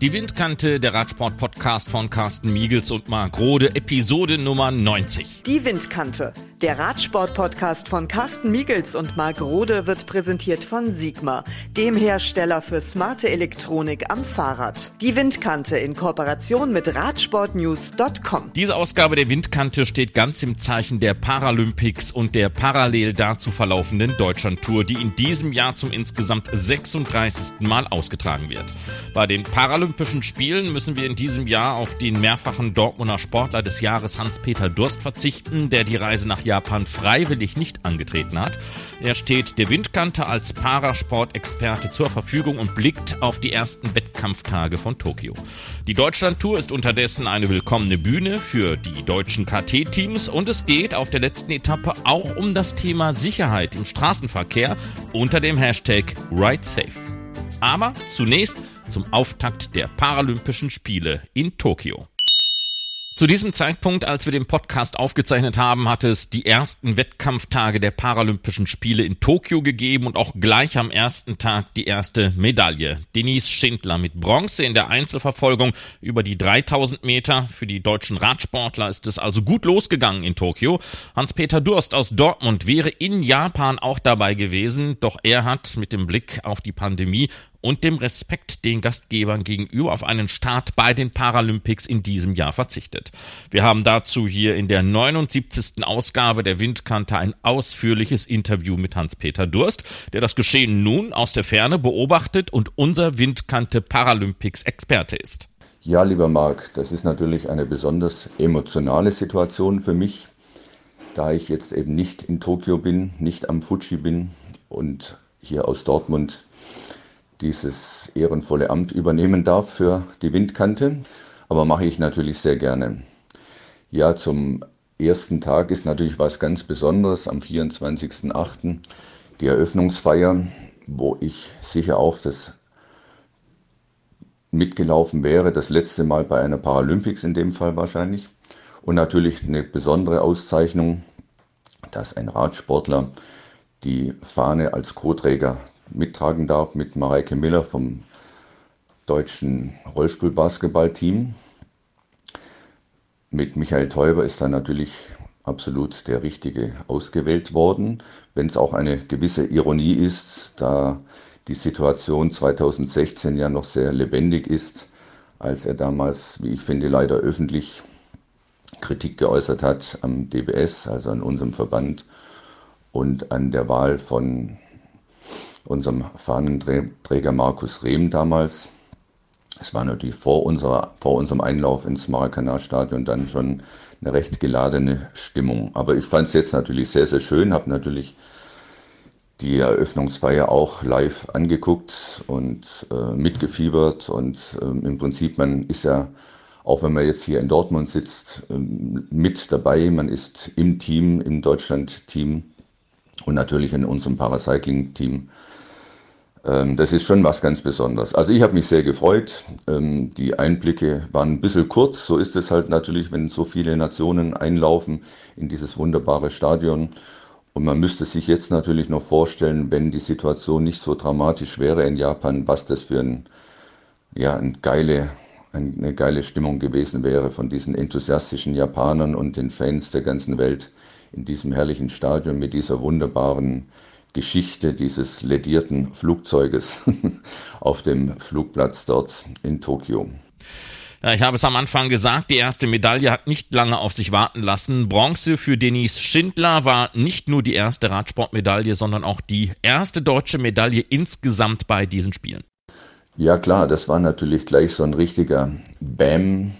Die Windkante, der Radsport-Podcast von Carsten Miegels und Marc Rode, Episode Nummer 90. Die Windkante, der Radsport-Podcast von Carsten Miegels und Marc Rode wird präsentiert von Sigma, dem Hersteller für smarte Elektronik am Fahrrad. Die Windkante in Kooperation mit Radsportnews.com. Diese Ausgabe der Windkante steht ganz im Zeichen der Paralympics und der parallel dazu verlaufenden Deutschlandtour, die in diesem Jahr zum insgesamt 36. Mal ausgetragen wird. Bei den Paralympischen Spielen müssen wir in diesem Jahr auf den mehrfachen Dortmunder Sportler des Jahres Hans-Peter Durst verzichten, der die Reise nach Japan freiwillig nicht angetreten hat. Er steht der Windkante als Parasportexperte zur Verfügung und blickt auf die ersten Wettkampftage von Tokio. Die Deutschlandtour ist unterdessen eine willkommene Bühne für die deutschen KT-Teams und es geht auf der letzten Etappe auch um das Thema Sicherheit im Straßenverkehr unter dem Hashtag RideSafe. Aber zunächst zum Auftakt der Paralympischen Spiele in Tokio. Zu diesem Zeitpunkt, als wir den Podcast aufgezeichnet haben, hatte es die ersten Wettkampftage der Paralympischen Spiele in Tokio gegeben und auch gleich am ersten Tag die erste Medaille. Denise Schindler mit Bronze in der Einzelverfolgung über die 3000 Meter. Für die deutschen Radsportler ist es also gut losgegangen in Tokio. Hans-Peter Durst aus Dortmund wäre in Japan auch dabei gewesen, doch er hat mit dem Blick auf die Pandemie und dem Respekt den Gastgebern gegenüber auf einen Start bei den Paralympics in diesem Jahr verzichtet. Wir haben dazu hier in der 79. Ausgabe der Windkante ein ausführliches Interview mit Hans-Peter Durst, der das Geschehen nun aus der Ferne beobachtet und unser Windkante Paralympics Experte ist. Ja, lieber Marc, das ist natürlich eine besonders emotionale Situation für mich, da ich jetzt eben nicht in Tokio bin, nicht am Fuji bin und hier aus Dortmund dieses ehrenvolle Amt übernehmen darf für die Windkante. Aber mache ich natürlich sehr gerne. Ja, zum ersten Tag ist natürlich was ganz Besonderes am 24.08. die Eröffnungsfeier, wo ich sicher auch das mitgelaufen wäre, das letzte Mal bei einer Paralympics in dem Fall wahrscheinlich. Und natürlich eine besondere Auszeichnung, dass ein Radsportler die Fahne als Co-Träger mittragen darf mit Mareike Miller vom deutschen Rollstuhlbasketballteam. Mit Michael Teuber ist da natürlich absolut der Richtige ausgewählt worden, wenn es auch eine gewisse Ironie ist, da die Situation 2016 ja noch sehr lebendig ist, als er damals, wie ich finde, leider öffentlich Kritik geäußert hat am DBS, also an unserem Verband und an der Wahl von unserem Fahnenträger Markus Rehm damals. Es war natürlich vor, unserer, vor unserem Einlauf ins Maracanã-Stadion dann schon eine recht geladene Stimmung. Aber ich fand es jetzt natürlich sehr, sehr schön, habe natürlich die Eröffnungsfeier auch live angeguckt und äh, mitgefiebert. Und äh, im Prinzip, man ist ja, auch wenn man jetzt hier in Dortmund sitzt, äh, mit dabei. Man ist im Team, im Deutschland-Team und natürlich in unserem Paracycling-Team das ist schon was ganz Besonderes. Also ich habe mich sehr gefreut. Ähm, die Einblicke waren ein bisschen kurz. So ist es halt natürlich, wenn so viele Nationen einlaufen in dieses wunderbare Stadion. Und man müsste sich jetzt natürlich noch vorstellen, wenn die Situation nicht so dramatisch wäre in Japan, was das für ein, ja, ein geile, eine geile Stimmung gewesen wäre von diesen enthusiastischen Japanern und den Fans der ganzen Welt in diesem herrlichen Stadion mit dieser wunderbaren Geschichte dieses ledierten Flugzeuges auf dem Flugplatz dort in Tokio. Ja, ich habe es am Anfang gesagt, die erste Medaille hat nicht lange auf sich warten lassen. Bronze für Denise Schindler war nicht nur die erste Radsportmedaille, sondern auch die erste deutsche Medaille insgesamt bei diesen Spielen. Ja klar, das war natürlich gleich so ein richtiger Bam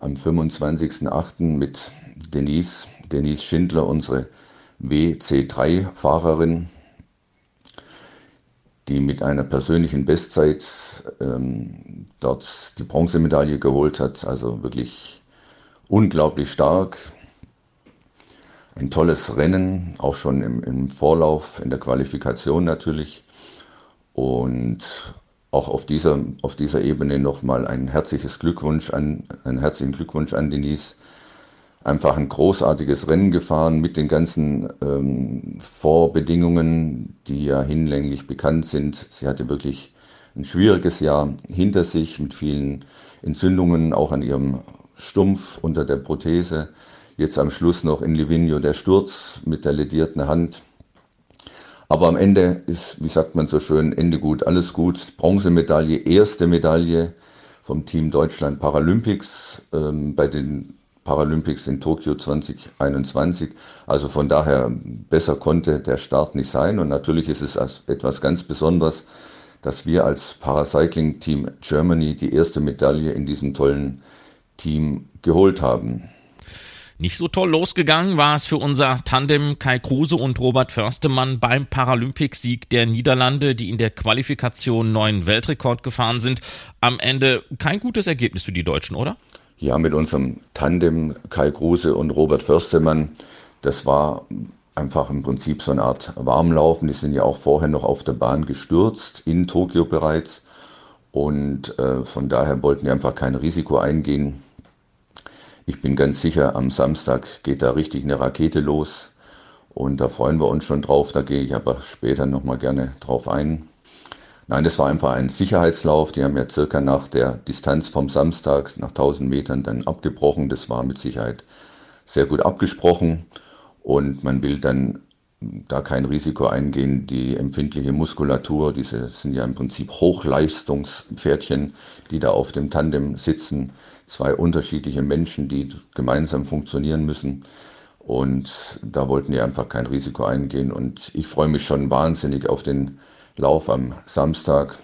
am 25.08. mit Denise, Denise Schindler, unsere WC3-Fahrerin, die mit einer persönlichen Bestzeit ähm, dort die Bronzemedaille geholt hat. Also wirklich unglaublich stark. Ein tolles Rennen, auch schon im, im Vorlauf, in der Qualifikation natürlich. Und auch auf dieser, auf dieser Ebene nochmal ein herzliches Glückwunsch an, einen herzlichen Glückwunsch an Denise einfach ein großartiges Rennen gefahren mit den ganzen ähm, Vorbedingungen, die ja hinlänglich bekannt sind. Sie hatte wirklich ein schwieriges Jahr hinter sich mit vielen Entzündungen, auch an ihrem Stumpf unter der Prothese. Jetzt am Schluss noch in Livigno der Sturz mit der ledierten Hand. Aber am Ende ist, wie sagt man so schön, Ende gut, alles gut. Bronzemedaille, erste Medaille vom Team Deutschland Paralympics ähm, bei den Paralympics in Tokio 2021. Also von daher besser konnte der Start nicht sein. Und natürlich ist es etwas ganz Besonderes, dass wir als Paracycling Team Germany die erste Medaille in diesem tollen Team geholt haben. Nicht so toll losgegangen war es für unser Tandem Kai Kruse und Robert Förstemann beim Paralympics-Sieg der Niederlande, die in der Qualifikation neuen Weltrekord gefahren sind. Am Ende kein gutes Ergebnis für die Deutschen, oder? Ja, mit unserem Tandem Kai Kruse und Robert Förstemann, das war einfach im Prinzip so eine Art Warmlaufen. Die sind ja auch vorher noch auf der Bahn gestürzt, in Tokio bereits. Und äh, von daher wollten wir einfach kein Risiko eingehen ich bin ganz sicher, am Samstag geht da richtig eine Rakete los und da freuen wir uns schon drauf. Da gehe ich aber später nochmal gerne drauf ein. Nein, das war einfach ein Sicherheitslauf. Die haben ja circa nach der Distanz vom Samstag nach 1000 Metern dann abgebrochen. Das war mit Sicherheit sehr gut abgesprochen und man will dann da kein Risiko eingehen. Die empfindliche Muskulatur, diese sind ja im Prinzip Hochleistungspferdchen, die da auf dem Tandem sitzen. Zwei unterschiedliche Menschen, die gemeinsam funktionieren müssen. Und da wollten die einfach kein Risiko eingehen. Und ich freue mich schon wahnsinnig auf den Lauf am Samstag.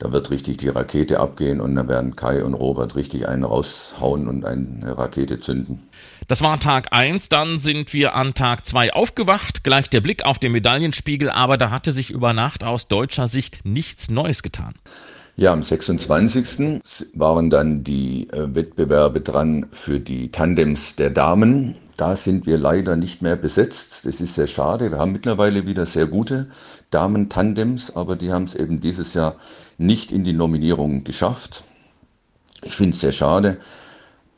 Da wird richtig die Rakete abgehen und da werden Kai und Robert richtig einen raushauen und eine Rakete zünden. Das war Tag 1, dann sind wir an Tag 2 aufgewacht, gleich der Blick auf den Medaillenspiegel, aber da hatte sich über Nacht aus deutscher Sicht nichts Neues getan. Ja, am 26. waren dann die äh, Wettbewerbe dran für die Tandems der Damen. Da sind wir leider nicht mehr besetzt. Das ist sehr schade. Wir haben mittlerweile wieder sehr gute Damen-Tandems, aber die haben es eben dieses Jahr nicht in die Nominierung geschafft. Ich finde es sehr schade.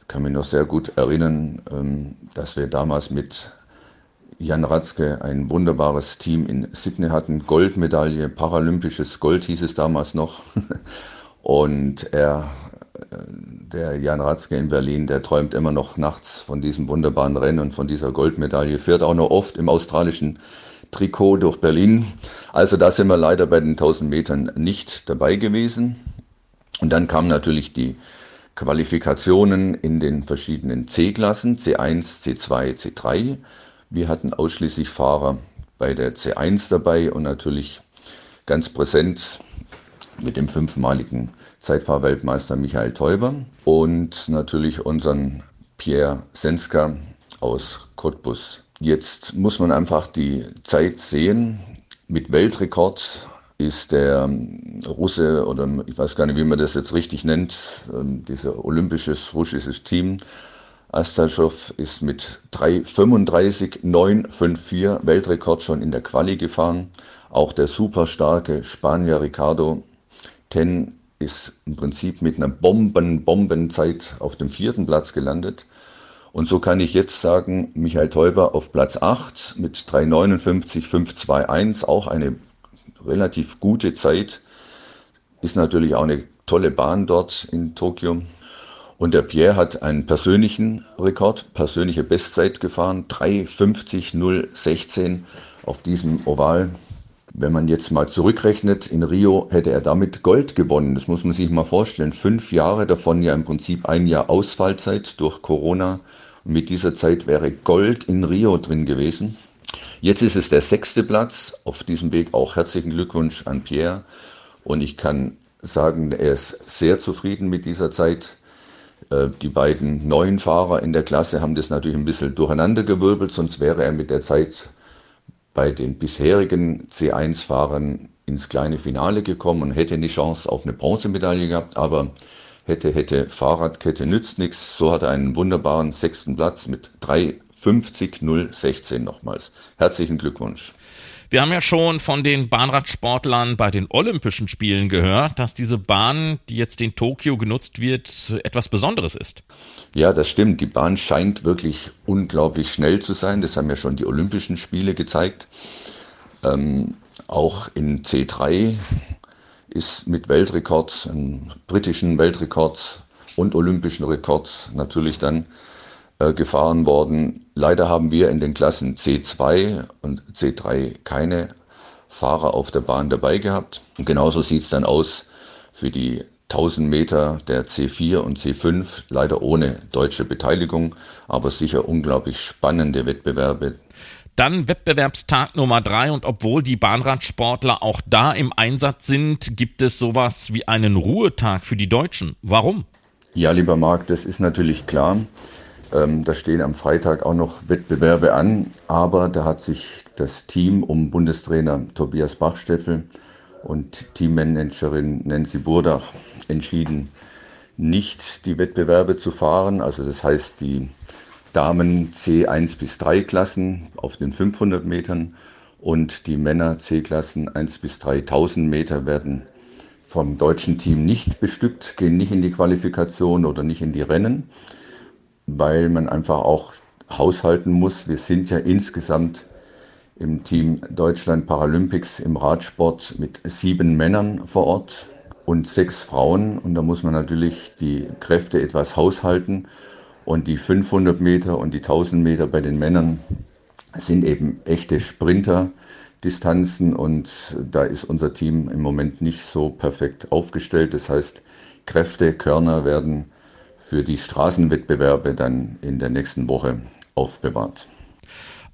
Ich kann mich noch sehr gut erinnern, ähm, dass wir damals mit Jan Ratzke ein wunderbares Team in Sydney hatten. Goldmedaille, paralympisches Gold hieß es damals noch. Und er, der Jan Ratzke in Berlin, der träumt immer noch nachts von diesem wunderbaren Rennen und von dieser Goldmedaille, fährt auch noch oft im australischen Trikot durch Berlin. Also da sind wir leider bei den 1000 Metern nicht dabei gewesen. Und dann kamen natürlich die Qualifikationen in den verschiedenen C-Klassen, C1, C2, C3. Wir hatten ausschließlich Fahrer bei der C1 dabei und natürlich ganz präsent mit dem fünfmaligen Zeitfahrweltmeister Michael Teuber und natürlich unseren Pierre Senska aus Cottbus. Jetzt muss man einfach die Zeit sehen. Mit Weltrekord ist der Russe oder ich weiß gar nicht, wie man das jetzt richtig nennt, ähm, dieses olympisches russisches Team. Astalschow ist mit 3,35,954 Weltrekord schon in der Quali gefahren. Auch der super starke Spanier Ricardo Ten ist im Prinzip mit einer Bomben-Bombenzeit auf dem vierten Platz gelandet. Und so kann ich jetzt sagen, Michael Teuber auf Platz 8 mit 3,59,521, auch eine relativ gute Zeit. Ist natürlich auch eine tolle Bahn dort in Tokio. Und der Pierre hat einen persönlichen Rekord, persönliche Bestzeit gefahren, 3,50,016 auf diesem Oval. Wenn man jetzt mal zurückrechnet, in Rio hätte er damit Gold gewonnen. Das muss man sich mal vorstellen. Fünf Jahre davon ja im Prinzip ein Jahr Ausfallzeit durch Corona. Und mit dieser Zeit wäre Gold in Rio drin gewesen. Jetzt ist es der sechste Platz. Auf diesem Weg auch herzlichen Glückwunsch an Pierre. Und ich kann sagen, er ist sehr zufrieden mit dieser Zeit. Äh, die beiden neuen Fahrer in der Klasse haben das natürlich ein bisschen durcheinandergewirbelt, sonst wäre er mit der Zeit bei den bisherigen C1-Fahrern ins kleine Finale gekommen und hätte eine Chance auf eine Bronzemedaille gehabt, aber hätte, hätte Fahrradkette nützt nichts. So hat er einen wunderbaren sechsten Platz mit 3,50,016 nochmals. Herzlichen Glückwunsch. Wir haben ja schon von den Bahnradsportlern bei den Olympischen Spielen gehört, dass diese Bahn, die jetzt in Tokio genutzt wird, etwas Besonderes ist. Ja, das stimmt. Die Bahn scheint wirklich unglaublich schnell zu sein. Das haben ja schon die Olympischen Spiele gezeigt. Ähm, auch in C3 ist mit Weltrekord, einem britischen Weltrekord und olympischen Rekord natürlich dann äh, gefahren worden. Leider haben wir in den Klassen C2 und C3 keine Fahrer auf der Bahn dabei gehabt. Und genauso sieht es dann aus für die 1000 Meter der C4 und C5, leider ohne deutsche Beteiligung, aber sicher unglaublich spannende Wettbewerbe. Dann Wettbewerbstag Nummer drei und obwohl die Bahnradsportler auch da im Einsatz sind, gibt es sowas wie einen Ruhetag für die Deutschen. Warum? Ja, lieber Marc, das ist natürlich klar. Ähm, da stehen am Freitag auch noch Wettbewerbe an, aber da hat sich das Team um Bundestrainer Tobias Bachsteffel und Teammanagerin Nancy Burdach entschieden, nicht die Wettbewerbe zu fahren. Also das heißt, die Damen C1 bis 3 Klassen auf den 500 Metern und die Männer C-Klassen 1 bis 3000 Meter werden vom deutschen Team nicht bestückt, gehen nicht in die Qualifikation oder nicht in die Rennen, weil man einfach auch haushalten muss. Wir sind ja insgesamt im Team Deutschland Paralympics im Radsport mit sieben Männern vor Ort und sechs Frauen. Und da muss man natürlich die Kräfte etwas haushalten. Und die 500 Meter und die 1000 Meter bei den Männern sind eben echte Sprinterdistanzen. Und da ist unser Team im Moment nicht so perfekt aufgestellt. Das heißt, Kräfte, Körner werden für die Straßenwettbewerbe dann in der nächsten Woche aufbewahrt.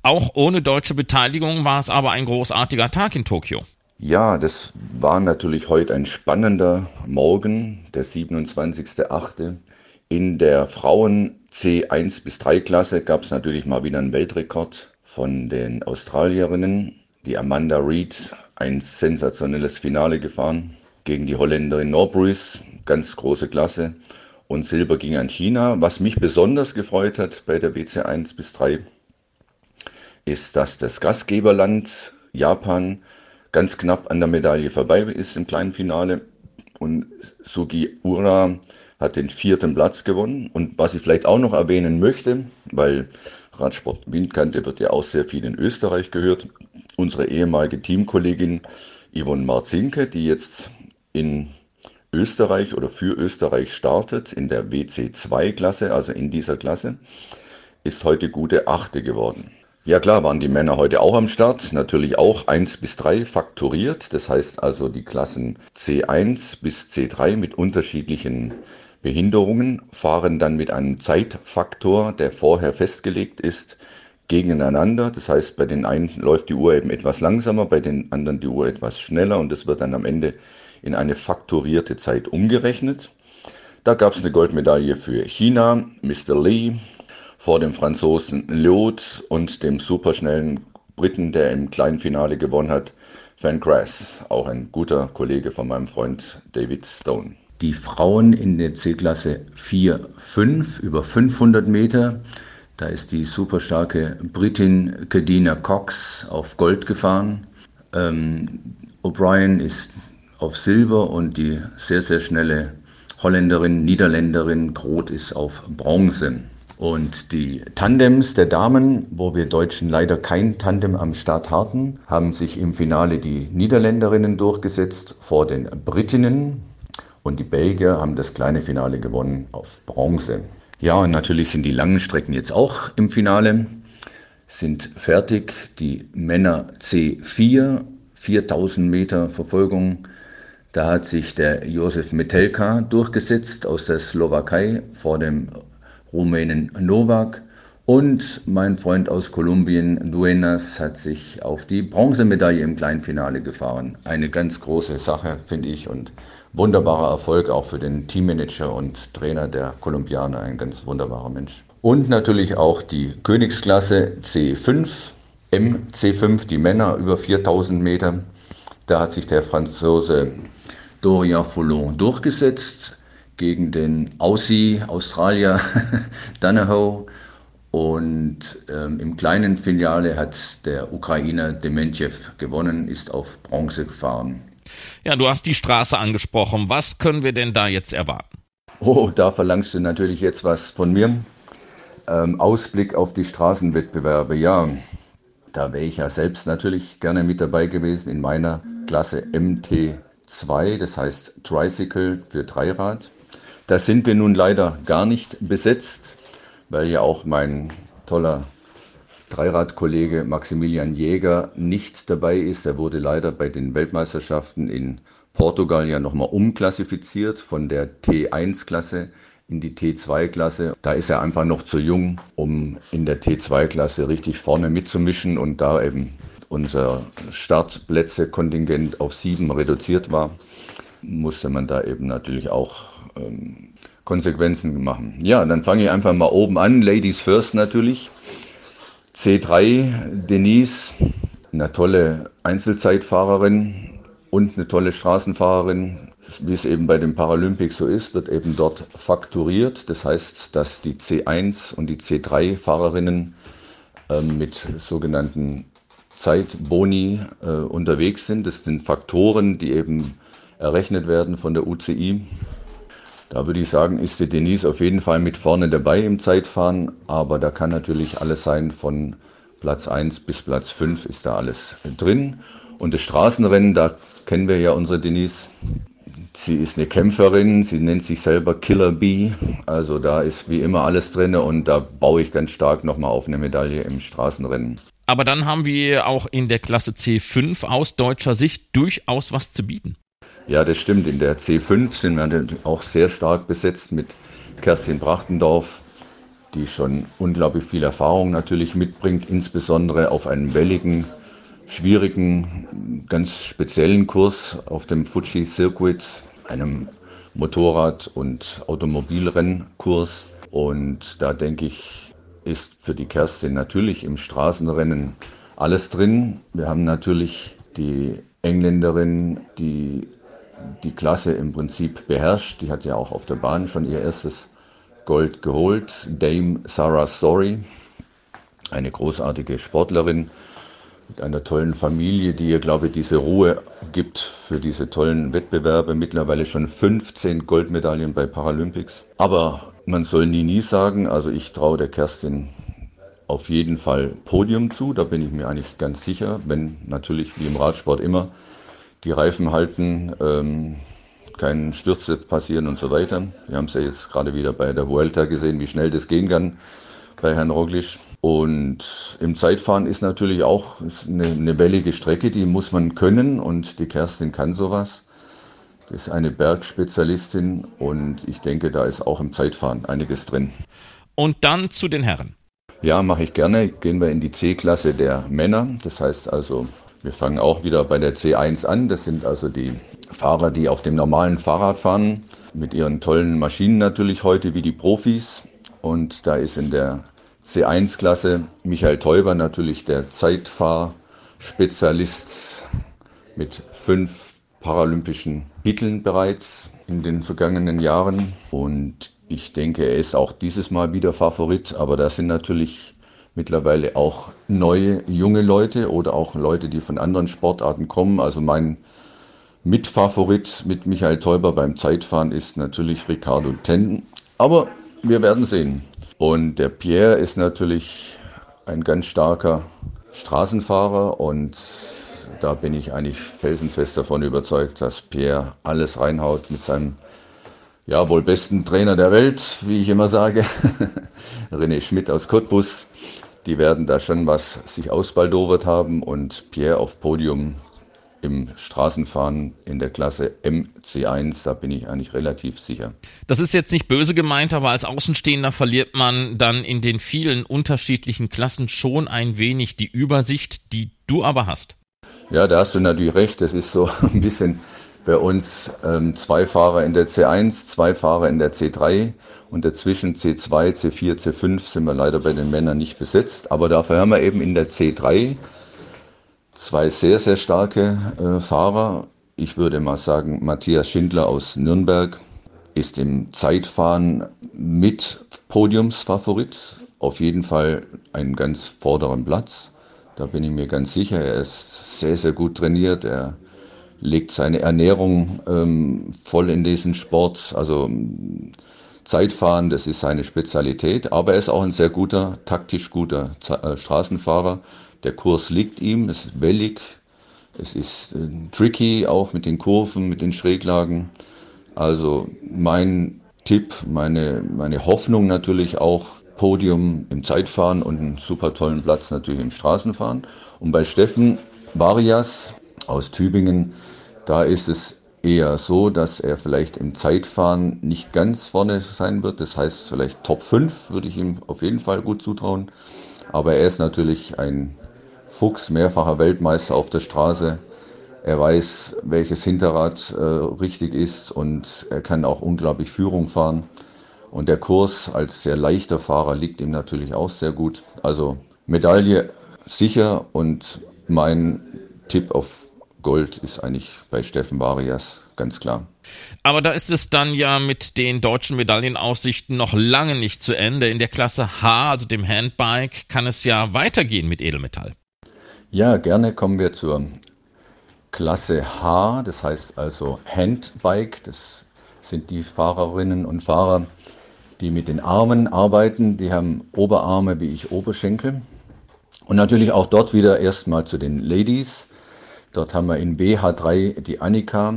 Auch ohne deutsche Beteiligung war es aber ein großartiger Tag in Tokio. Ja, das war natürlich heute ein spannender Morgen, der 27.8. In der Frauen C1 bis 3 Klasse gab es natürlich mal wieder einen Weltrekord von den Australierinnen. Die Amanda Reed, ein sensationelles Finale gefahren gegen die Holländerin Norbruys, ganz große Klasse. Und Silber ging an China. Was mich besonders gefreut hat bei der WC1 bis 3 ist, dass das Gastgeberland Japan ganz knapp an der Medaille vorbei ist im kleinen Finale. Und Sugi Ura hat den vierten Platz gewonnen. Und was ich vielleicht auch noch erwähnen möchte, weil Radsport Windkante wird ja auch sehr viel in Österreich gehört. Unsere ehemalige Teamkollegin Yvonne Marzinke, die jetzt in Österreich oder für Österreich startet, in der WC2-Klasse, also in dieser Klasse, ist heute gute Achte geworden. Ja klar, waren die Männer heute auch am Start, natürlich auch 1 bis 3 fakturiert, das heißt also die Klassen C1 bis C3 mit unterschiedlichen Behinderungen fahren dann mit einem Zeitfaktor, der vorher festgelegt ist, gegeneinander. Das heißt, bei den einen läuft die Uhr eben etwas langsamer, bei den anderen die Uhr etwas schneller und das wird dann am Ende in eine faktorierte Zeit umgerechnet. Da gab es eine Goldmedaille für China, Mr. Lee, vor dem Franzosen Lyot und dem superschnellen Briten, der im kleinen Finale gewonnen hat, Van Grass, auch ein guter Kollege von meinem Freund David Stone. Die Frauen in der C-Klasse 4, 5 über 500 Meter, da ist die superstarke Britin Kadina Cox auf Gold gefahren. Ähm, O'Brien ist auf Silber und die sehr, sehr schnelle Holländerin, Niederländerin Groth ist auf Bronze. Und die Tandems der Damen, wo wir Deutschen leider kein Tandem am Start hatten, haben sich im Finale die Niederländerinnen durchgesetzt vor den Britinnen. Und die Belgier haben das kleine Finale gewonnen auf Bronze. Ja, und natürlich sind die langen Strecken jetzt auch im Finale, sind fertig. Die Männer C4, 4000 Meter Verfolgung. Da hat sich der Josef Metelka durchgesetzt aus der Slowakei vor dem Rumänen Novak. Und mein Freund aus Kolumbien, Duenas, hat sich auf die Bronzemedaille im Kleinfinale gefahren. Eine ganz große Sache, finde ich, und wunderbarer Erfolg auch für den Teammanager und Trainer der Kolumbianer, ein ganz wunderbarer Mensch. Und natürlich auch die Königsklasse C5, MC5, die Männer über 4000 Meter. Da hat sich der Franzose Dorian Foulon durchgesetzt gegen den Aussie, Australier Danahoe. Und ähm, im kleinen Filiale hat der Ukrainer Dementjev gewonnen, ist auf Bronze gefahren. Ja, du hast die Straße angesprochen. Was können wir denn da jetzt erwarten? Oh, da verlangst du natürlich jetzt was von mir. Ähm, Ausblick auf die Straßenwettbewerbe. Ja, da wäre ich ja selbst natürlich gerne mit dabei gewesen in meiner Klasse MT 2, das heißt Tricycle für Dreirad. Da sind wir nun leider gar nicht besetzt, weil ja auch mein toller Dreiradkollege Maximilian Jäger nicht dabei ist. Er wurde leider bei den Weltmeisterschaften in Portugal ja nochmal umklassifiziert von der T1-Klasse in die T2-Klasse. Da ist er einfach noch zu jung, um in der T2-Klasse richtig vorne mitzumischen und da eben unser Startplätze-Kontingent auf sieben reduziert war, musste man da eben natürlich auch ähm, Konsequenzen machen. Ja, dann fange ich einfach mal oben an. Ladies first natürlich. C3 Denise, eine tolle Einzelzeitfahrerin und eine tolle Straßenfahrerin. Wie es eben bei den Paralympics so ist, wird eben dort fakturiert. Das heißt, dass die C1 und die C3 Fahrerinnen äh, mit sogenannten Zeitboni äh, unterwegs sind. Das sind Faktoren, die eben errechnet werden von der UCI. Da würde ich sagen, ist die Denise auf jeden Fall mit vorne dabei im Zeitfahren, aber da kann natürlich alles sein, von Platz 1 bis Platz 5 ist da alles drin. Und das Straßenrennen, da kennen wir ja unsere Denise. Sie ist eine Kämpferin, sie nennt sich selber Killer Bee. Also da ist wie immer alles drin und da baue ich ganz stark nochmal auf eine Medaille im Straßenrennen. Aber dann haben wir auch in der Klasse C5 aus deutscher Sicht durchaus was zu bieten. Ja, das stimmt. In der C5 sind wir auch sehr stark besetzt mit Kerstin Brachtendorf, die schon unglaublich viel Erfahrung natürlich mitbringt, insbesondere auf einem welligen, schwierigen, ganz speziellen Kurs auf dem Fuji Circuit, einem Motorrad- und Automobilrennkurs. Und da denke ich, ist für die Kerstin natürlich im Straßenrennen alles drin. Wir haben natürlich die Engländerin, die die Klasse im Prinzip beherrscht. Die hat ja auch auf der Bahn schon ihr erstes Gold geholt. Dame Sarah Story, eine großartige Sportlerin mit einer tollen Familie, die ihr, glaube ich, diese Ruhe gibt für diese tollen Wettbewerbe. Mittlerweile schon 15 Goldmedaillen bei Paralympics. Aber man soll nie, nie sagen. Also ich traue der Kerstin auf jeden Fall Podium zu. Da bin ich mir eigentlich ganz sicher, wenn natürlich wie im Radsport immer die Reifen halten, ähm, keinen Stürze passieren und so weiter. Wir haben es ja jetzt gerade wieder bei der Vuelta gesehen, wie schnell das gehen kann bei Herrn Roglic. Und im Zeitfahren ist natürlich auch eine, eine wellige Strecke, die muss man können und die Kerstin kann sowas. Das ist eine Bergspezialistin und ich denke, da ist auch im Zeitfahren einiges drin. Und dann zu den Herren. Ja, mache ich gerne. Gehen wir in die C-Klasse der Männer. Das heißt also, wir fangen auch wieder bei der C1 an. Das sind also die Fahrer, die auf dem normalen Fahrrad fahren, mit ihren tollen Maschinen natürlich heute wie die Profis. Und da ist in der C1-Klasse Michael Teuber natürlich der Zeitfahrspezialist mit fünf paralympischen Titeln bereits in den vergangenen Jahren. Und ich denke, er ist auch dieses Mal wieder Favorit. Aber da sind natürlich mittlerweile auch neue, junge Leute oder auch Leute, die von anderen Sportarten kommen. Also mein Mitfavorit mit Michael Teuber beim Zeitfahren ist natürlich Ricardo Ten. Aber wir werden sehen. Und der Pierre ist natürlich ein ganz starker Straßenfahrer und da bin ich eigentlich felsenfest davon überzeugt, dass Pierre alles reinhaut mit seinem ja, wohl besten Trainer der Welt, wie ich immer sage, René Schmidt aus Cottbus. Die werden da schon was sich ausbaldowert haben und Pierre auf Podium im Straßenfahren in der Klasse MC1, da bin ich eigentlich relativ sicher. Das ist jetzt nicht böse gemeint, aber als Außenstehender verliert man dann in den vielen unterschiedlichen Klassen schon ein wenig die Übersicht, die du aber hast. Ja, da hast du natürlich recht. Das ist so ein bisschen bei uns ähm, zwei Fahrer in der C1, zwei Fahrer in der C3 und dazwischen C2, C4, C5 sind wir leider bei den Männern nicht besetzt. Aber dafür haben wir eben in der C3 zwei sehr, sehr starke äh, Fahrer. Ich würde mal sagen, Matthias Schindler aus Nürnberg ist im Zeitfahren mit Podiumsfavorit. Auf jeden Fall einen ganz vorderen Platz. Da bin ich mir ganz sicher. Er ist sehr, sehr gut trainiert. Er legt seine Ernährung ähm, voll in diesen Sport. Also Zeitfahren, das ist seine Spezialität. Aber er ist auch ein sehr guter, taktisch guter Z äh, Straßenfahrer. Der Kurs liegt ihm, ist wellig, Es ist äh, tricky, auch mit den Kurven, mit den Schräglagen. Also mein Tipp, meine, meine Hoffnung natürlich auch, Podium im Zeitfahren und einen super tollen Platz natürlich im Straßenfahren. Und bei Steffen Varias aus Tübingen, da ist es eher so, dass er vielleicht im Zeitfahren nicht ganz vorne sein wird. Das heißt, vielleicht Top 5 würde ich ihm auf jeden Fall gut zutrauen. Aber er ist natürlich ein Fuchs, mehrfacher Weltmeister auf der Straße. Er weiß, welches Hinterrad äh, richtig ist und er kann auch unglaublich Führung fahren. Und der Kurs als sehr leichter Fahrer liegt ihm natürlich auch sehr gut. Also Medaille sicher und mein Tipp auf Gold ist eigentlich bei Steffen Varias ganz klar. Aber da ist es dann ja mit den deutschen Medaillenaussichten noch lange nicht zu Ende. In der Klasse H, also dem Handbike, kann es ja weitergehen mit Edelmetall. Ja, gerne kommen wir zur Klasse H, das heißt also Handbike. Das sind die Fahrerinnen und Fahrer, die mit den Armen arbeiten. Die haben Oberarme wie ich Oberschenkel. Und natürlich auch dort wieder erstmal zu den Ladies. Dort haben wir in BH3 die Annika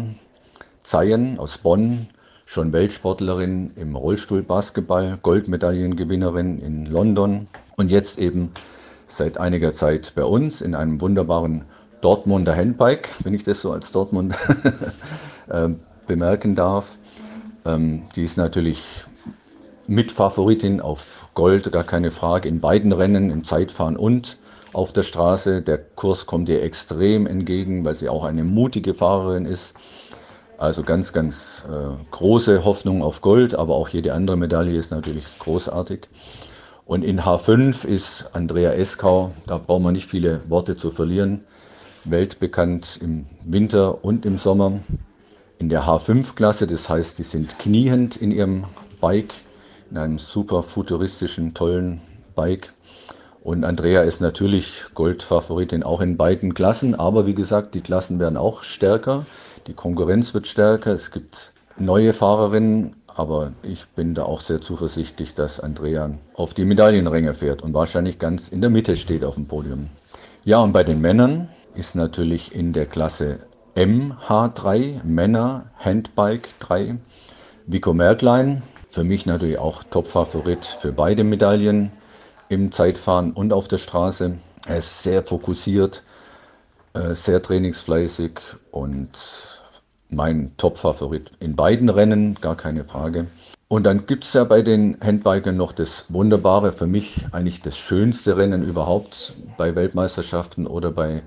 Zeyen aus Bonn, schon Weltsportlerin im Rollstuhlbasketball, Goldmedaillengewinnerin in London und jetzt eben seit einiger Zeit bei uns in einem wunderbaren Dortmunder Handbike, wenn ich das so als Dortmund äh, bemerken darf. Ähm, die ist natürlich Mitfavoritin auf Gold, gar keine Frage, in beiden Rennen, im Zeitfahren und auf der Straße. Der Kurs kommt ihr extrem entgegen, weil sie auch eine mutige Fahrerin ist. Also ganz, ganz äh, große Hoffnung auf Gold, aber auch jede andere Medaille ist natürlich großartig. Und in H5 ist Andrea Eskau, da braucht man nicht viele Worte zu verlieren, weltbekannt im Winter und im Sommer. In der H5-Klasse, das heißt, die sind kniehend in ihrem Bike, in einem super futuristischen, tollen Bike. Und Andrea ist natürlich Goldfavoritin auch in beiden Klassen, aber wie gesagt, die Klassen werden auch stärker, die Konkurrenz wird stärker, es gibt neue Fahrerinnen, aber ich bin da auch sehr zuversichtlich, dass Andrea auf die Medaillenränge fährt und wahrscheinlich ganz in der Mitte steht auf dem Podium. Ja, und bei den Männern ist natürlich in der Klasse MH3, Männer Handbike 3, Vico Merklein, für mich natürlich auch Topfavorit für beide Medaillen im Zeitfahren und auf der Straße. Er ist sehr fokussiert, äh, sehr trainingsfleißig und mein Top-Favorit in beiden Rennen, gar keine Frage. Und dann gibt es ja bei den Handbikern noch das Wunderbare, für mich eigentlich das schönste Rennen überhaupt bei Weltmeisterschaften oder bei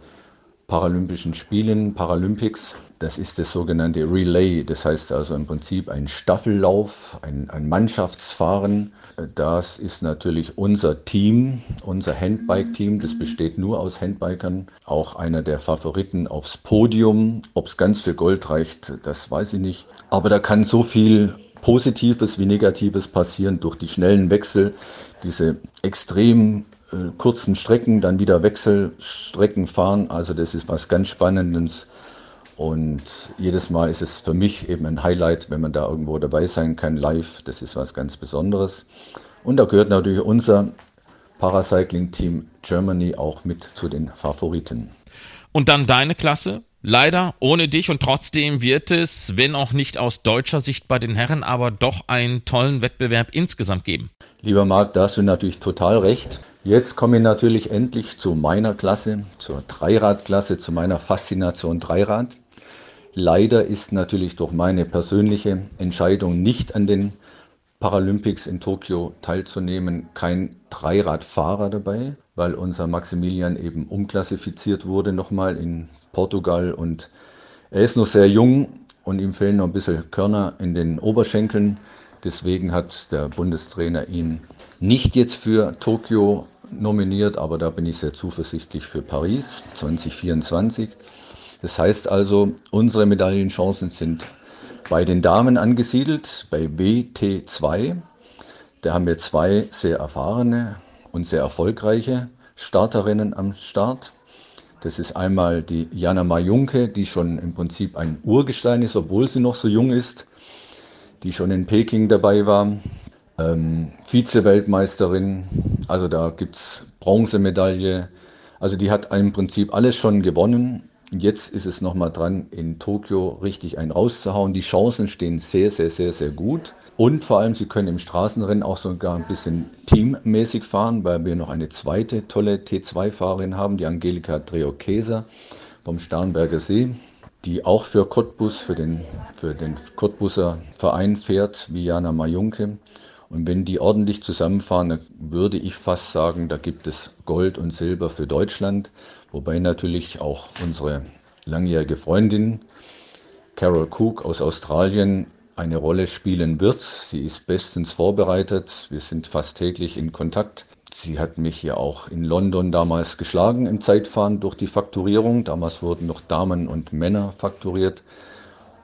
Paralympischen Spielen, Paralympics. Das ist das sogenannte Relay, das heißt also im Prinzip ein Staffellauf, ein, ein Mannschaftsfahren. Das ist natürlich unser Team, unser Handbike-Team, das besteht nur aus Handbikern. Auch einer der Favoriten aufs Podium. Ob es ganz für Gold reicht, das weiß ich nicht. Aber da kann so viel Positives wie Negatives passieren durch die schnellen Wechsel, diese extrem äh, kurzen Strecken, dann wieder Wechselstrecken fahren. Also das ist was ganz Spannendes. Und jedes Mal ist es für mich eben ein Highlight, wenn man da irgendwo dabei sein kann, live. Das ist was ganz Besonderes. Und da gehört natürlich unser Paracycling Team Germany auch mit zu den Favoriten. Und dann deine Klasse? Leider ohne dich und trotzdem wird es, wenn auch nicht aus deutscher Sicht bei den Herren, aber doch einen tollen Wettbewerb insgesamt geben. Lieber Marc, da hast du natürlich total recht. Jetzt komme ich natürlich endlich zu meiner Klasse, zur Dreiradklasse, zu meiner Faszination Dreirad. Leider ist natürlich durch meine persönliche Entscheidung nicht an den Paralympics in Tokio teilzunehmen kein Dreiradfahrer dabei, weil unser Maximilian eben umklassifiziert wurde nochmal in Portugal und er ist noch sehr jung und ihm fehlen noch ein bisschen Körner in den Oberschenkeln. Deswegen hat der Bundestrainer ihn nicht jetzt für Tokio nominiert, aber da bin ich sehr zuversichtlich für Paris 2024. Das heißt also, unsere Medaillenchancen sind bei den Damen angesiedelt, bei WT2. Da haben wir zwei sehr erfahrene und sehr erfolgreiche Starterinnen am Start. Das ist einmal die Jana Majunke, die schon im Prinzip ein Urgestein ist, obwohl sie noch so jung ist, die schon in Peking dabei war ähm, Vize-Weltmeisterin, also da gibt es Bronzemedaille. Also die hat im Prinzip alles schon gewonnen. Jetzt ist es nochmal dran, in Tokio richtig einen rauszuhauen. Die Chancen stehen sehr, sehr, sehr, sehr gut. Und vor allem, sie können im Straßenrennen auch sogar ein bisschen teammäßig fahren, weil wir noch eine zweite tolle T2-Fahrerin haben, die Angelika Dreokeser vom Starnberger See, die auch für Cottbus, für den, für den Cottbuser Verein fährt, wie Jana Majunke. Und wenn die ordentlich zusammenfahren, dann würde ich fast sagen, da gibt es Gold und Silber für Deutschland. Wobei natürlich auch unsere langjährige Freundin Carol Cook aus Australien eine Rolle spielen wird. Sie ist bestens vorbereitet. Wir sind fast täglich in Kontakt. Sie hat mich ja auch in London damals geschlagen im Zeitfahren durch die Fakturierung. Damals wurden noch Damen und Männer fakturiert.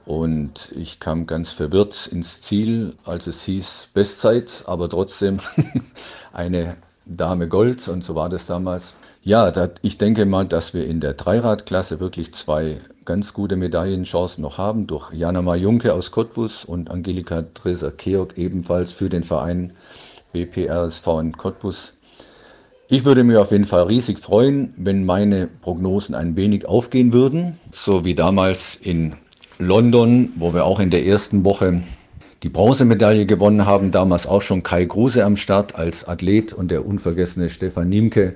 Und ich kam ganz verwirrt ins Ziel, als es hieß Bestzeit, aber trotzdem eine Dame Gold. Und so war das damals. Ja, da, ich denke mal, dass wir in der Dreiradklasse wirklich zwei ganz gute Medaillenchancen noch haben, durch Jana Majunke aus Cottbus und Angelika Dreser-Keog ebenfalls für den Verein BPRSV in Cottbus. Ich würde mir auf jeden Fall riesig freuen, wenn meine Prognosen ein wenig aufgehen würden, so wie damals in London, wo wir auch in der ersten Woche die Bronzemedaille gewonnen haben, damals auch schon Kai Kruse am Start als Athlet und der unvergessene Stefan Niemke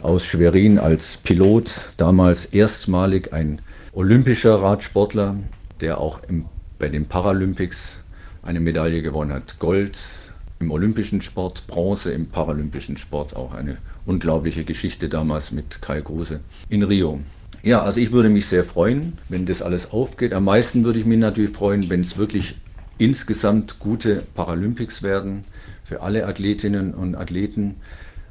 aus Schwerin als Pilot, damals erstmalig ein olympischer Radsportler, der auch im, bei den Paralympics eine Medaille gewonnen hat. Gold im olympischen Sport, Bronze im paralympischen Sport, auch eine unglaubliche Geschichte damals mit Kai Kruse in Rio. Ja, also ich würde mich sehr freuen, wenn das alles aufgeht. Am meisten würde ich mich natürlich freuen, wenn es wirklich insgesamt gute Paralympics werden für alle Athletinnen und Athleten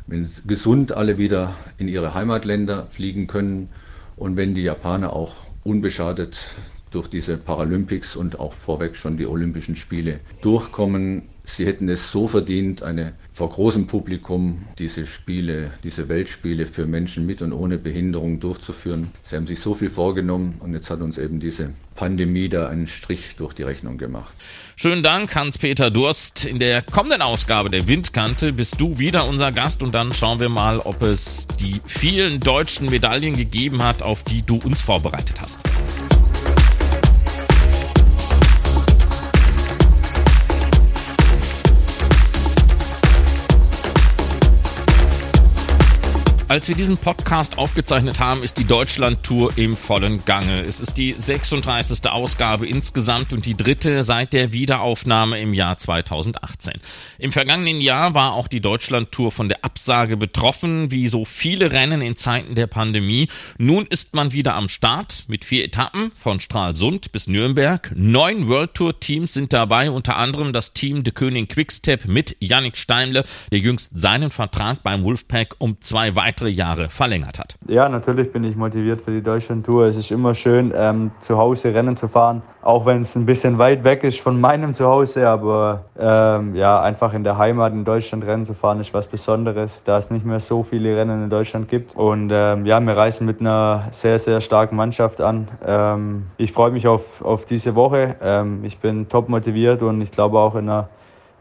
wenn gesund alle wieder in ihre Heimatländer fliegen können und wenn die Japaner auch unbeschadet durch diese Paralympics und auch vorweg schon die Olympischen Spiele durchkommen. Sie hätten es so verdient, eine vor großem Publikum diese Spiele, diese Weltspiele für Menschen mit und ohne Behinderung durchzuführen. Sie haben sich so viel vorgenommen und jetzt hat uns eben diese Pandemie da einen Strich durch die Rechnung gemacht. Schönen Dank, Hans-Peter Durst. In der kommenden Ausgabe der Windkante bist du wieder unser Gast und dann schauen wir mal, ob es die vielen deutschen Medaillen gegeben hat, auf die du uns vorbereitet hast. Als wir diesen Podcast aufgezeichnet haben, ist die Deutschland-Tour im vollen Gange. Es ist die 36. Ausgabe insgesamt und die dritte seit der Wiederaufnahme im Jahr 2018. Im vergangenen Jahr war auch die Deutschland-Tour von der Absage betroffen, wie so viele Rennen in Zeiten der Pandemie. Nun ist man wieder am Start mit vier Etappen von Stralsund bis Nürnberg. Neun World Tour Teams sind dabei, unter anderem das Team De König Quickstep mit Yannick Steimle, der jüngst seinen Vertrag beim Wolfpack um zwei weitere weitere Jahre verlängert hat. Ja, natürlich bin ich motiviert für die Deutschland-Tour. Es ist immer schön, ähm, zu Hause Rennen zu fahren, auch wenn es ein bisschen weit weg ist von meinem Zuhause. Aber ähm, ja, einfach in der Heimat in Deutschland Rennen zu fahren, ist was Besonderes, da es nicht mehr so viele Rennen in Deutschland gibt. Und ähm, ja, wir reisen mit einer sehr, sehr starken Mannschaft an. Ähm, ich freue mich auf, auf diese Woche. Ähm, ich bin top motiviert und ich glaube auch in einer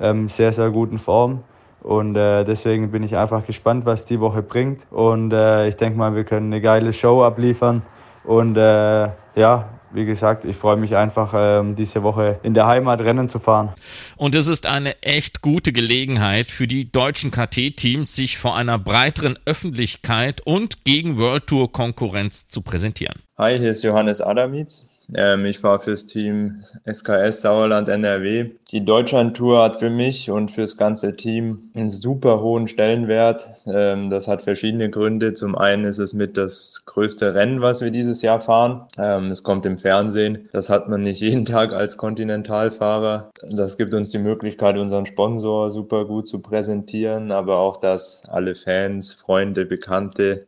ähm, sehr, sehr guten Form. Und äh, deswegen bin ich einfach gespannt, was die Woche bringt. Und äh, ich denke mal, wir können eine geile Show abliefern. Und äh, ja, wie gesagt, ich freue mich einfach, ähm, diese Woche in der Heimat Rennen zu fahren. Und es ist eine echt gute Gelegenheit für die deutschen KT-Teams, sich vor einer breiteren Öffentlichkeit und gegen World Tour Konkurrenz zu präsentieren. Hi, hier ist Johannes Adamitz. Ähm, ich fahre fürs Team SKS Sauerland NRW. Die Deutschland-Tour hat für mich und fürs ganze Team einen super hohen Stellenwert. Ähm, das hat verschiedene Gründe. Zum einen ist es mit das größte Rennen, was wir dieses Jahr fahren. Ähm, es kommt im Fernsehen. Das hat man nicht jeden Tag als Kontinentalfahrer. Das gibt uns die Möglichkeit, unseren Sponsor super gut zu präsentieren, aber auch, dass alle Fans, Freunde, Bekannte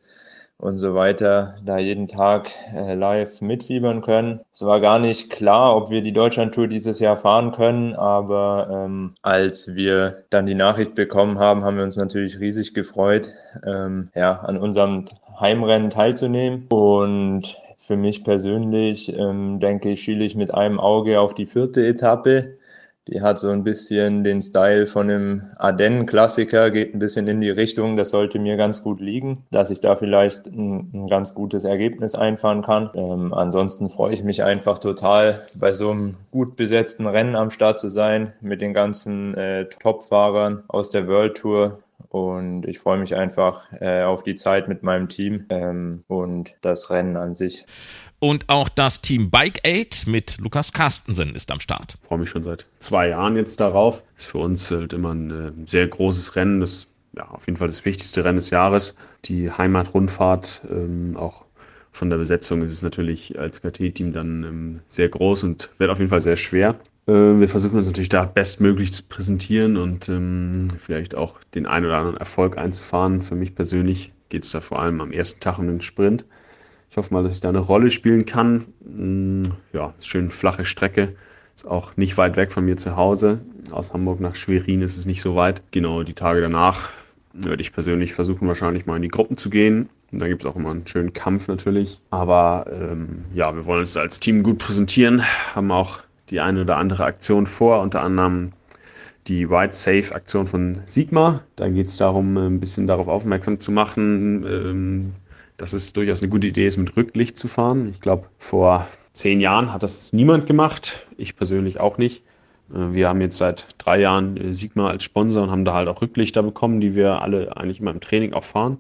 und so weiter da jeden Tag äh, live mitfiebern können. Es war gar nicht klar, ob wir die Deutschlandtour dieses Jahr fahren können, aber ähm, als wir dann die Nachricht bekommen haben, haben wir uns natürlich riesig gefreut, ähm, ja, an unserem Heimrennen teilzunehmen und für mich persönlich ähm, denke ich, schiele ich mit einem Auge auf die vierte Etappe Die hat so ein bisschen den Style von einem Ardennen-Klassiker, geht ein bisschen in die Richtung. Das sollte mir ganz gut liegen, dass ich da vielleicht ein, ein ganz gutes Ergebnis einfahren kann. Ähm, ansonsten freue ich mich einfach total, bei so einem gut besetzten Rennen am Start zu sein, mit den ganzen äh, Top-Fahrern aus der World Tour. Und ich freue mich einfach äh, auf die Zeit mit meinem Team ähm, und das Rennen an sich. Und auch das Team Bike Aid mit Lukas Carstensen ist am Start. Ich freue mich schon seit zwei Jahren jetzt darauf. Ist für uns halt immer ein äh, sehr großes Rennen. Das ja, auf jeden Fall das wichtigste Rennen des Jahres. Die Heimatrundfahrt, ähm, auch von der Besetzung ist es natürlich als KT-Team dann ähm, sehr groß und wird auf jeden Fall sehr schwer. Äh, wir versuchen uns natürlich da bestmöglich zu präsentieren und ähm, vielleicht auch den einen oder anderen Erfolg einzufahren. Für mich persönlich geht es da vor allem am ersten Tag um den Sprint. Ich hoffe mal, dass ich da eine Rolle spielen kann. Mm, ja, schön flache Strecke. Ist auch nicht weit weg von mir zu Hause. Aus Hamburg nach Schwerin ist es nicht so weit. Genau, die Tage danach würde ich persönlich versuchen, wahrscheinlich mal in die Gruppen zu gehen. Da gibt es auch immer einen schönen Kampf natürlich. Aber ähm, ja, wir wollen uns als Team gut präsentieren, haben auch die eine oder andere Aktion vor, unter anderem die Ride Safe Aktion von Sigma. Da geht es darum, ein bisschen darauf aufmerksam zu machen, ähm, dass es durchaus eine gute Idee ist, mit Rücklicht zu fahren. Ich glaube, vor zehn Jahren hat das niemand gemacht. Ich persönlich auch nicht. Äh, wir haben jetzt seit drei Jahren äh, Sigma als Sponsor und haben da halt auch Rücklichter bekommen, die wir alle eigentlich immer im Training auch fahren.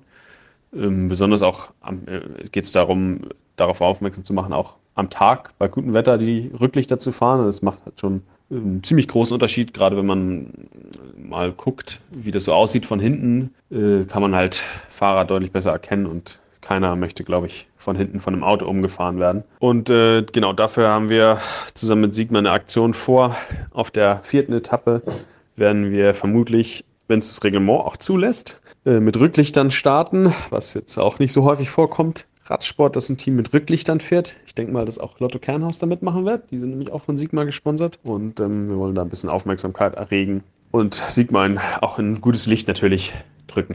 Ähm, besonders auch äh, geht es darum, darauf aufmerksam zu machen, auch am Tag bei gutem Wetter die Rücklichter zu fahren. Das macht halt schon einen ziemlich großen Unterschied, gerade wenn man mal guckt, wie das so aussieht von hinten, kann man halt Fahrer deutlich besser erkennen und keiner möchte, glaube ich, von hinten von einem Auto umgefahren werden. Und äh, genau dafür haben wir zusammen mit Sigma eine Aktion vor. Auf der vierten Etappe werden wir vermutlich, wenn es das Reglement auch zulässt, äh, mit Rücklichtern starten, was jetzt auch nicht so häufig vorkommt. Radsport, dass ein Team mit Rücklichtern fährt. Ich denke mal, dass auch Lotto Kernhaus da mitmachen wird. Die sind nämlich auch von Sigma gesponsert. Und ähm, wir wollen da ein bisschen Aufmerksamkeit erregen und Sigma auch ein gutes Licht natürlich drücken.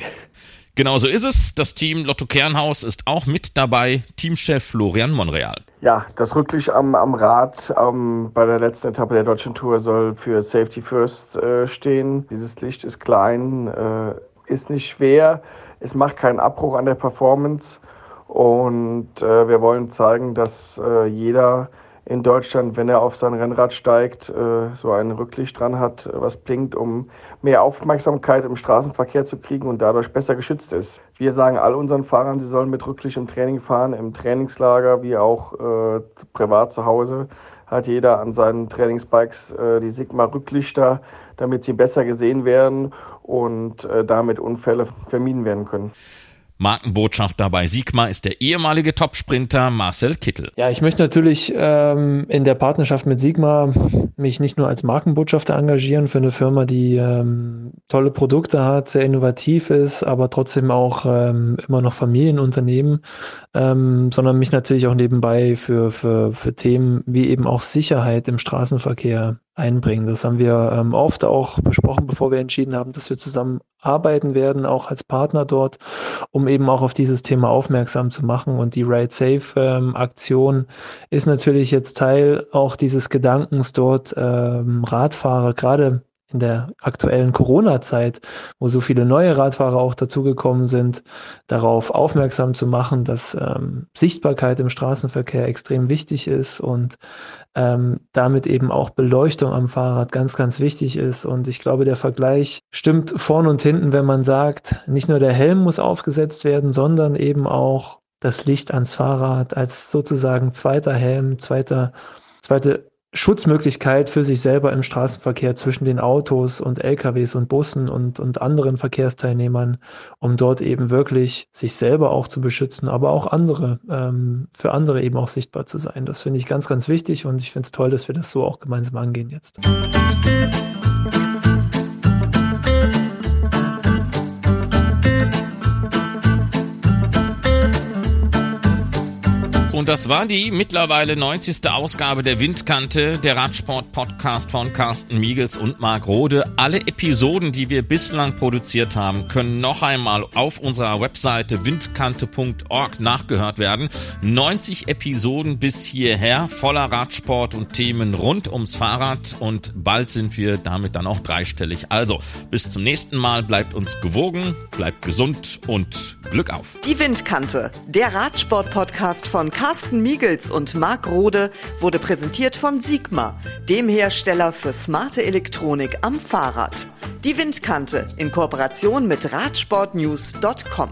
Genau so ist es. Das Team Lotto Kernhaus ist auch mit dabei. Teamchef Florian Monreal. Ja, das Rücklicht am, am Rad ähm, bei der letzten Etappe der deutschen Tour soll für Safety First äh, stehen. Dieses Licht ist klein, äh, ist nicht schwer, es macht keinen Abbruch an der Performance und äh, wir wollen zeigen, dass äh, jeder in Deutschland, wenn er auf sein Rennrad steigt, äh, so ein Rücklicht dran hat, was blinkt, um mehr Aufmerksamkeit im Straßenverkehr zu kriegen und dadurch besser geschützt ist. Wir sagen all unseren Fahrern, sie sollen mit Rücklicht im Training fahren, im Trainingslager wie auch äh, privat zu Hause hat jeder an seinen Trainingsbikes äh, die Sigma-Rücklichter, damit sie besser gesehen werden und äh, damit Unfälle vermieden werden können. Markenbotschafter bei Sigma ist der ehemalige Topsprinter Marcel Kittel. Ja, ich möchte natürlich ähm, in der Partnerschaft mit Sigma mich nicht nur als Markenbotschafter engagieren für eine Firma, die ähm, tolle Produkte hat, sehr innovativ ist, aber trotzdem auch ähm, immer noch Familienunternehmen, ähm, sondern mich natürlich auch nebenbei für, für, für Themen wie eben auch Sicherheit im Straßenverkehr einbringen. Das haben wir ähm, oft auch besprochen, bevor wir entschieden haben, dass wir zusammen arbeiten werden, auch als Partner dort, um eben auch auf dieses Thema aufmerksam zu machen. Und die Ride Safe ähm, Aktion ist natürlich jetzt Teil auch dieses Gedankens dort ähm, Radfahrer, gerade in der aktuellen Corona-Zeit, wo so viele neue Radfahrer auch dazugekommen sind, darauf aufmerksam zu machen, dass ähm, Sichtbarkeit im Straßenverkehr extrem wichtig ist und ähm, damit eben auch Beleuchtung am Fahrrad ganz, ganz wichtig ist. Und ich glaube, der Vergleich stimmt vorn und hinten, wenn man sagt, nicht nur der Helm muss aufgesetzt werden, sondern eben auch das Licht ans Fahrrad als sozusagen zweiter Helm, zweiter, zweite Schutzmöglichkeit für sich selber im Straßenverkehr zwischen den Autos und LKWs und Bussen und, und anderen Verkehrsteilnehmern, um dort eben wirklich sich selber auch zu beschützen, aber auch andere, ähm, für andere eben auch sichtbar zu sein. Das finde ich ganz, ganz wichtig und ich finde es toll, dass wir das so auch gemeinsam angehen jetzt. Und das war die mittlerweile 90. Ausgabe der Windkante, der Radsport-Podcast von Carsten Miegels und Marc Rode. Alle Episoden, die wir bislang produziert haben, können noch einmal auf unserer Webseite windkante.org nachgehört werden. 90 Episoden bis hierher, voller Radsport und Themen rund ums Fahrrad und bald sind wir damit dann auch dreistellig. Also, bis zum nächsten Mal, bleibt uns gewogen, bleibt gesund und Glück auf. Die Windkante, der Radsport-Podcast von Carsten Carsten Miegels und Marc Rode wurde präsentiert von Sigma, dem Hersteller für smarte Elektronik am Fahrrad. Die Windkante in Kooperation mit Radsportnews.com.